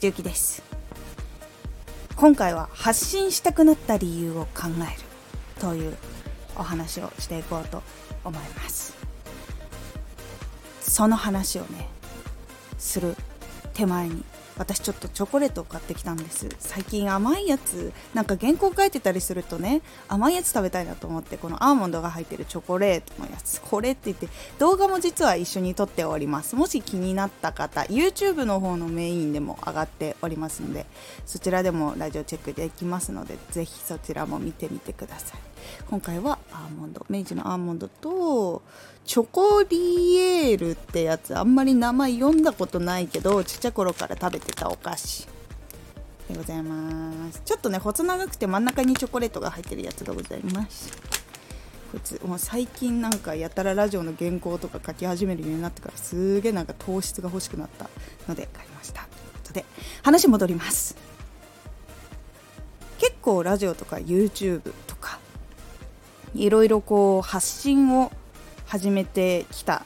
藤幸です。今回は発信したくなった理由を考えるというお話をしていこうと思います。その話をねする手前に私ちょっとチョコレートを買ってきたんです。最近甘いやつなんか原稿書いてたりするとね甘いやつ食べたいなと思ってこのアーモンドが入ってるチョコレートのやつ。これって言って動画も実は一緒に撮っております。もし気になった方 YouTube の方のメインでも上がっておりますのでそちらでもラジオチェックできますのでぜひそちらも見てみてください。今回はアーモンド明治のアーモンドとチョコリエールってやつあんまり名前読んだことないけどちっちゃい頃から食べてたお菓子でございます。ちょっとね細長くて真ん中にチョコレートが入ってるやつがございます。こいつもう最近なんかやたらラジオの原稿とか書き始めるようになってからすげえなんか糖質が欲しくなったので買いました。ということで話戻ります。結構ラジオとか YouTube いろいろこう発信を始めてきた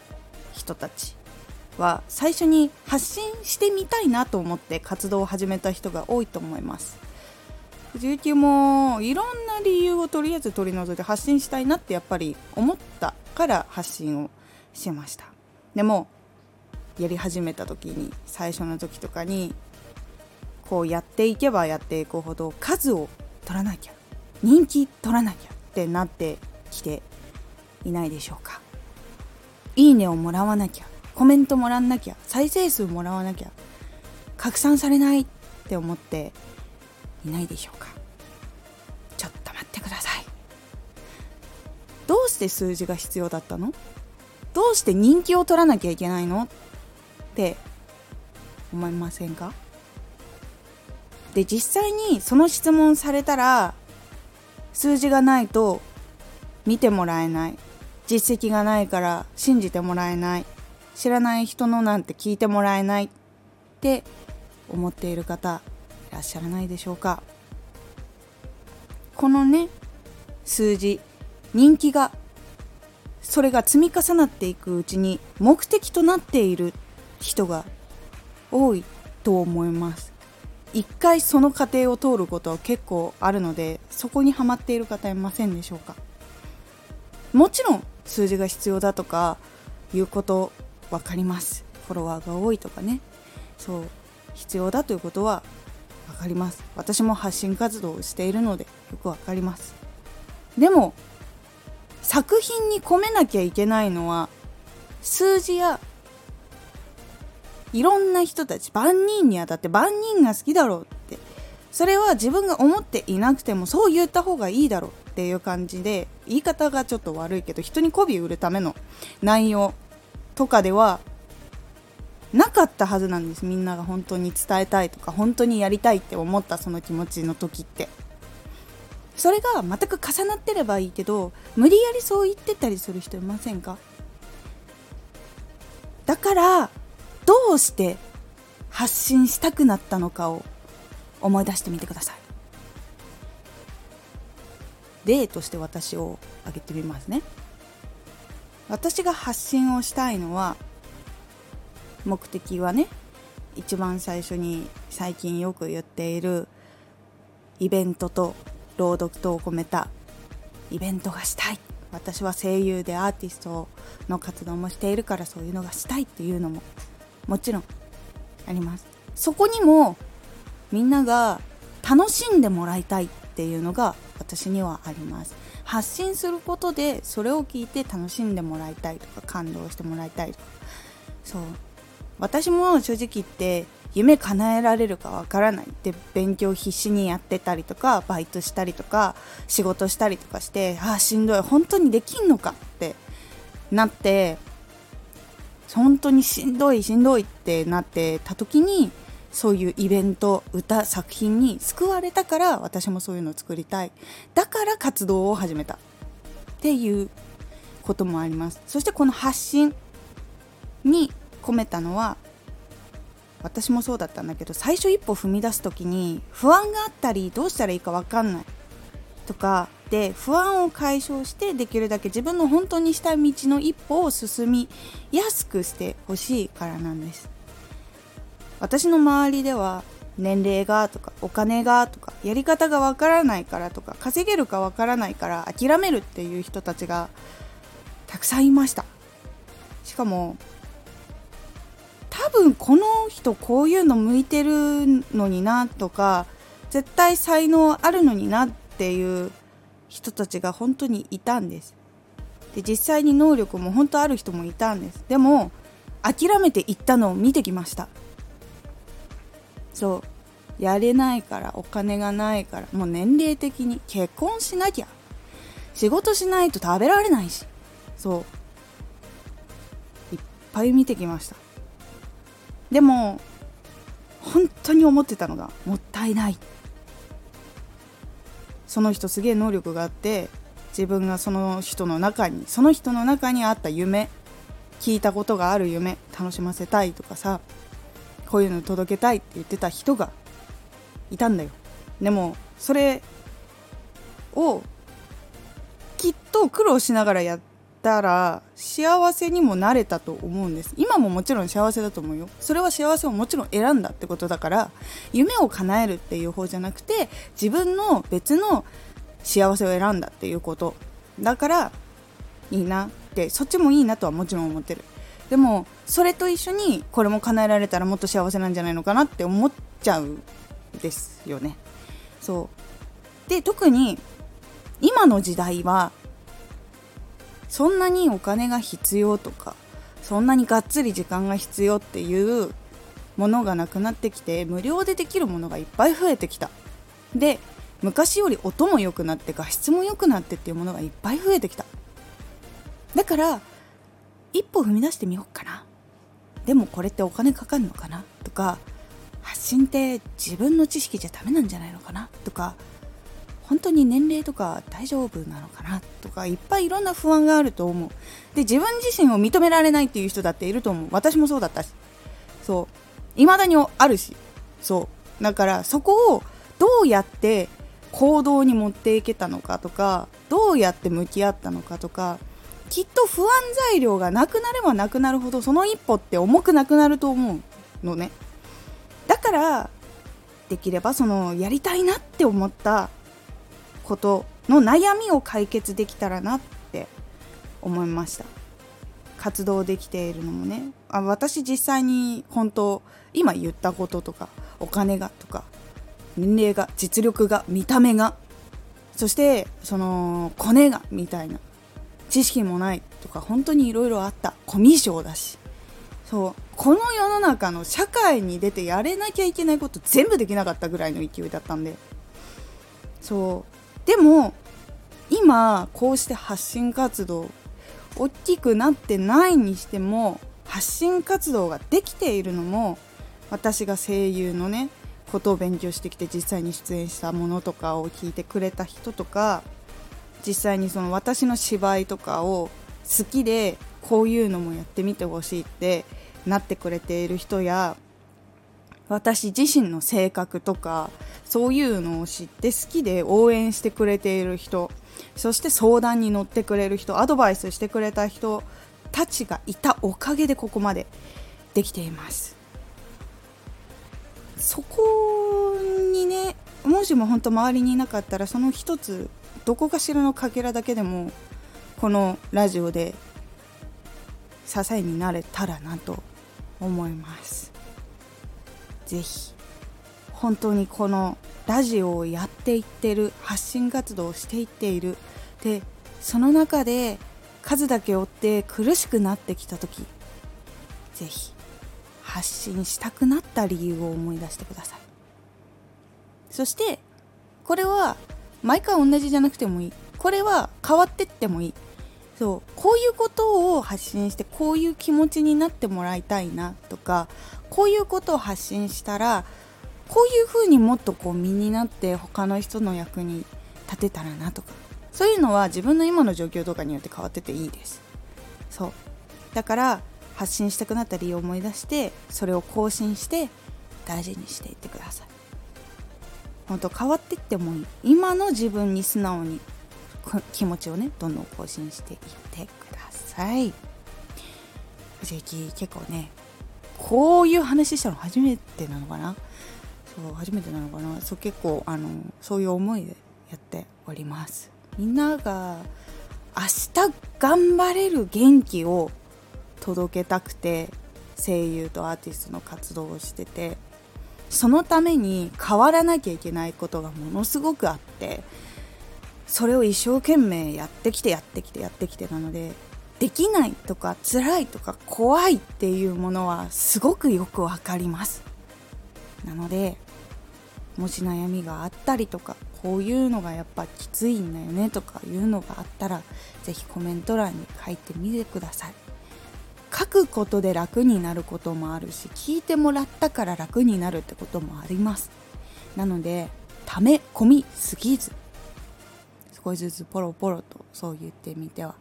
人たちは最初に発信してみたいなと思って活動を始めた人が多いと思います。19もいろんな理由をとりあえず取り除いて発信したいなってやっぱり思ったから発信をしました。でもやり始めた時に最初の時とかにこうやっていけばやっていくほど数を取らなきゃ。人気取らなきゃ。ってなってきていないでしょうか。いいねをもらわなきゃコメントもらわなきゃ再生数もらわなきゃ拡散されないって思っていないでしょうか。ちょっと待ってください。どうして数字が必要だったの？どうして人気を取らなきゃいけないの？って思いませんか？で実際にその質問されたら数字がないと見てもらえない。実績がないから信じてもらえない。知らない人のなんて聞いてもらえないって思っている方いらっしゃらないでしょうか。このね数字人気がそれが積み重なっていくうちに目的となっている人が多いと思います。一回その過程を通ることは結構あるのでそこにはまっている方いませんでしょうか。もちろん数字が必要だとかいうこと分かります。フォロワーが多いとかね。そう。必要だということは分かります。私も発信活動をしているのでよく分かります。でも作品に込めなきゃいけないのは数字やいろんな人たち万人にあたって万人が好きだろうって。それは自分が思っていなくてもそう言った方がいいだろうっていう感じで言い方がちょっと悪いけど人に媚び売るための。内容とかではなかったはずなんです。みんなが本当に伝えたいとか本当にやりたいって思ったその気持ちの時って。それが全く重なってればいいけど無理やりそう言ってたりする人いませんか？だからどうして発信したくなったのかを思い出してみてください。例として私を挙げてみますね。私が発信をしたいのは目的はね一番最初に最近よく言っているイベントと朗読とを込めたイベントがしたい。私は声優でアーティストの活動もしているからそういうのがしたいっていうのももちろんあります。そこにもみんなが楽しんでもらいたいっていうのが私にはあります。発信することでそれを聞いて楽しんでもらいたいとか感動してもらいたいとか。そう。私も正直言って夢叶えられるかわからないって勉強必死にやってたりとかバイトしたりとか仕事したりとかしてああしんどい。本当にできんのかってなって本当にしんどいしんどいってなってた時にそういうイベント歌作品に救われたから私もそういうのを作りたい。だから活動を始めた。っていうこともあります。そしてこの発信に込めたのは私もそうだったんだけど最初一歩踏み出す時に不安があったりどうしたらいいか分かんないとかで不安を解消してできるだけ自分の本当にした道の一歩を進みやすくしてほしいからなんです。私の周りでは年齢がとかお金がとかやり方がわからないからとか稼げるかわからないから諦めるっていう人たちがたくさんいました。しかも多分この人こういうの向いてるのになとか絶対才能あるのになっていう人たちが本当にいたんです。で実際に能力も本当ある人もいたんです。でも諦めていったのを見てきました。そう。やれないからお金がないからもう年齢的に結婚しなきゃ。仕事しないと食べられないし。そう。いっぱい見てきました。でも本当に思ってたのがもったいない。その人すげえ能力があって自分がその人の中にその人の中にあった夢聞いたことがある夢楽しませたいとかさこういうの届けたいって言ってた人がいたんだよ。でもそれをきっと苦労しながらやってたら幸せにもなれたと思うんです。今ももちろん幸せだと思うよ。それは幸せをもちろん選んだってことだから夢を叶えるっていう方じゃなくて自分の別の幸せを選んだっていうこと。だからいいなってそっちもいいなとはもちろん思ってる。でもそれと一緒にこれも叶えられたらもっと幸せなんじゃないのかなって思っちゃうですよね。そう。で特に今の時代はそんなにお金が必要とかそんなにがっつり時間が必要っていうものがなくなってきて無料でできるものがいっぱい増えてきた。で昔より音も良くなって画質も良くなってっていうものがいっぱい増えてきた。だから一歩踏み出してみようかな。でもこれってお金かかるのかな？とか発信って自分の知識じゃダメなんじゃないのかな？とか本当に年齢とか大丈夫なのかなとかいっぱいいろんな不安があると思う。で自分自身を認められないっていう人だっていると思う。私もそうだったし。そう。未だにあるし。そう。だからそこをどうやって行動に持っていけたのかとかどうやって向き合ったのかとかきっと不安材料がなくなればなくなるほどその一歩って重くなくなると思うのね。だからできればそのやりたいなって思ったことの悩みを解決できたらなって思いました。活動できているのもね。あ私実際に本当今言ったこととかお金がとか年齢が実力が見た目がそしてそのコネがみたいな知識もないとか本当にいろいろあった。コミュ障だし。そう。この世の中の社会に出てやれなきゃいけないこと全部できなかったぐらいの勢いだったんで。そう。でも今こうして発信活動大きくなってないにしても発信活動ができているのも私が声優のねことを勉強してきて実際に出演したものとかを聞いてくれた人とか実際にその私の芝居とかを好きでこういうのもやってみてほしいってなってくれている人や私自身の性格とかそういうのを知って好きで応援してくれている人そして相談に乗ってくれる人アドバイスしてくれた人たちがいたおかげでここまでできています。そこにねもしも本当周りにいなかったらその一つどこかしらのかけらだけでもこのラジオで支えになれたらなと思います。ぜひ本当にこのラジオをやっていってる発信活動をしていっている。でその中で数だけ追って苦しくなってきた時ぜひ発信したくなった理由を思い出してください。そしてこれは毎回同じじゃなくてもいい。これは変わってってもいい。そうこういうことを発信してこういう気持ちになってもらいたいなとかこういうことを発信したらこういう風にもっとこう身になって他の人の役に立てたらなとかそういうのは自分の今の状況とかによって変わってていいです。そう。だから発信したくなった理由を思い出してそれを更新して大事にしていってください。本当変わっていってもいい。今の自分に素直に気持ちをねどんどん更新していってください。藤雪結構ねこういう話したの初めてなのかな？そう初めてなのかな？そう結構あのそういう思いでやっております。みんなが明日頑張れる元気を届けたくて声優とアーティストの活動をしててそのために変わらなきゃいけないことがものすごくあってそれを一生懸命やってきてやってきてやってきてなのでできないとか辛いとか怖いっていうものはすごくよくわかります。なのでもし悩みがあったりとかこういうのがやっぱきついんだよねとかいうのがあったら是非コメント欄に書いてみてください。書くことで楽になることもあるし聞いてもらったから楽になるってこともあります。なので溜め込みすぎず少しずつポロポロとそう言ってみては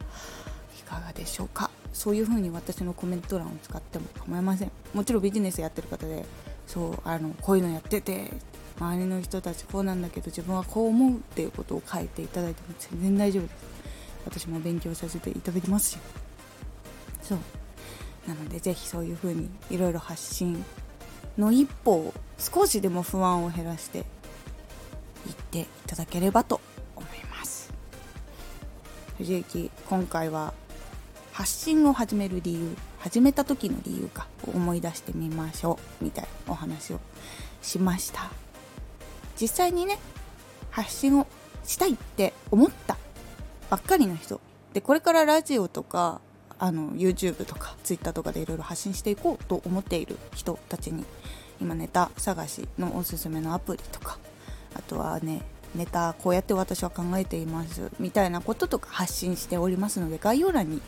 いかがでしょうか。そういう風に私のコメント欄を使っても構いません。もちろんビジネスやってる方でそうあのこういうのやってて周りの人たちこうなんだけど自分はこう思うっていうことを書いていただいても全然大丈夫です。私も勉強させていただきますし。そう。なのでぜひそういう風にいろいろ発信の一歩を少しでも不安を減らしていっていただければと藤幸今回は発信を始める理由始めた時の理由かを思い出してみましょう。みたいなお話をしました実際にね発信をしたいって思ったばっかりの人でこれからラジオとかあの YouTube とか Twitter とかでいろいろ発信していこうと思っている人たちに今ネタ探しのおすすめのアプリとかあとはねネタこうやって私は考えています。みたいなこととか発信しておりますので概要欄に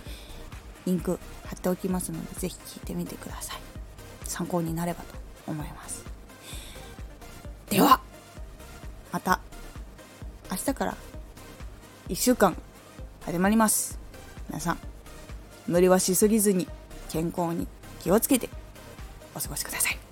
リンク貼っておきますのでぜひ聞いてみてください。参考になればと思います。ではまた明日から1週間始まります。皆さん無理はしすぎずに健康に気をつけてお過ごしください。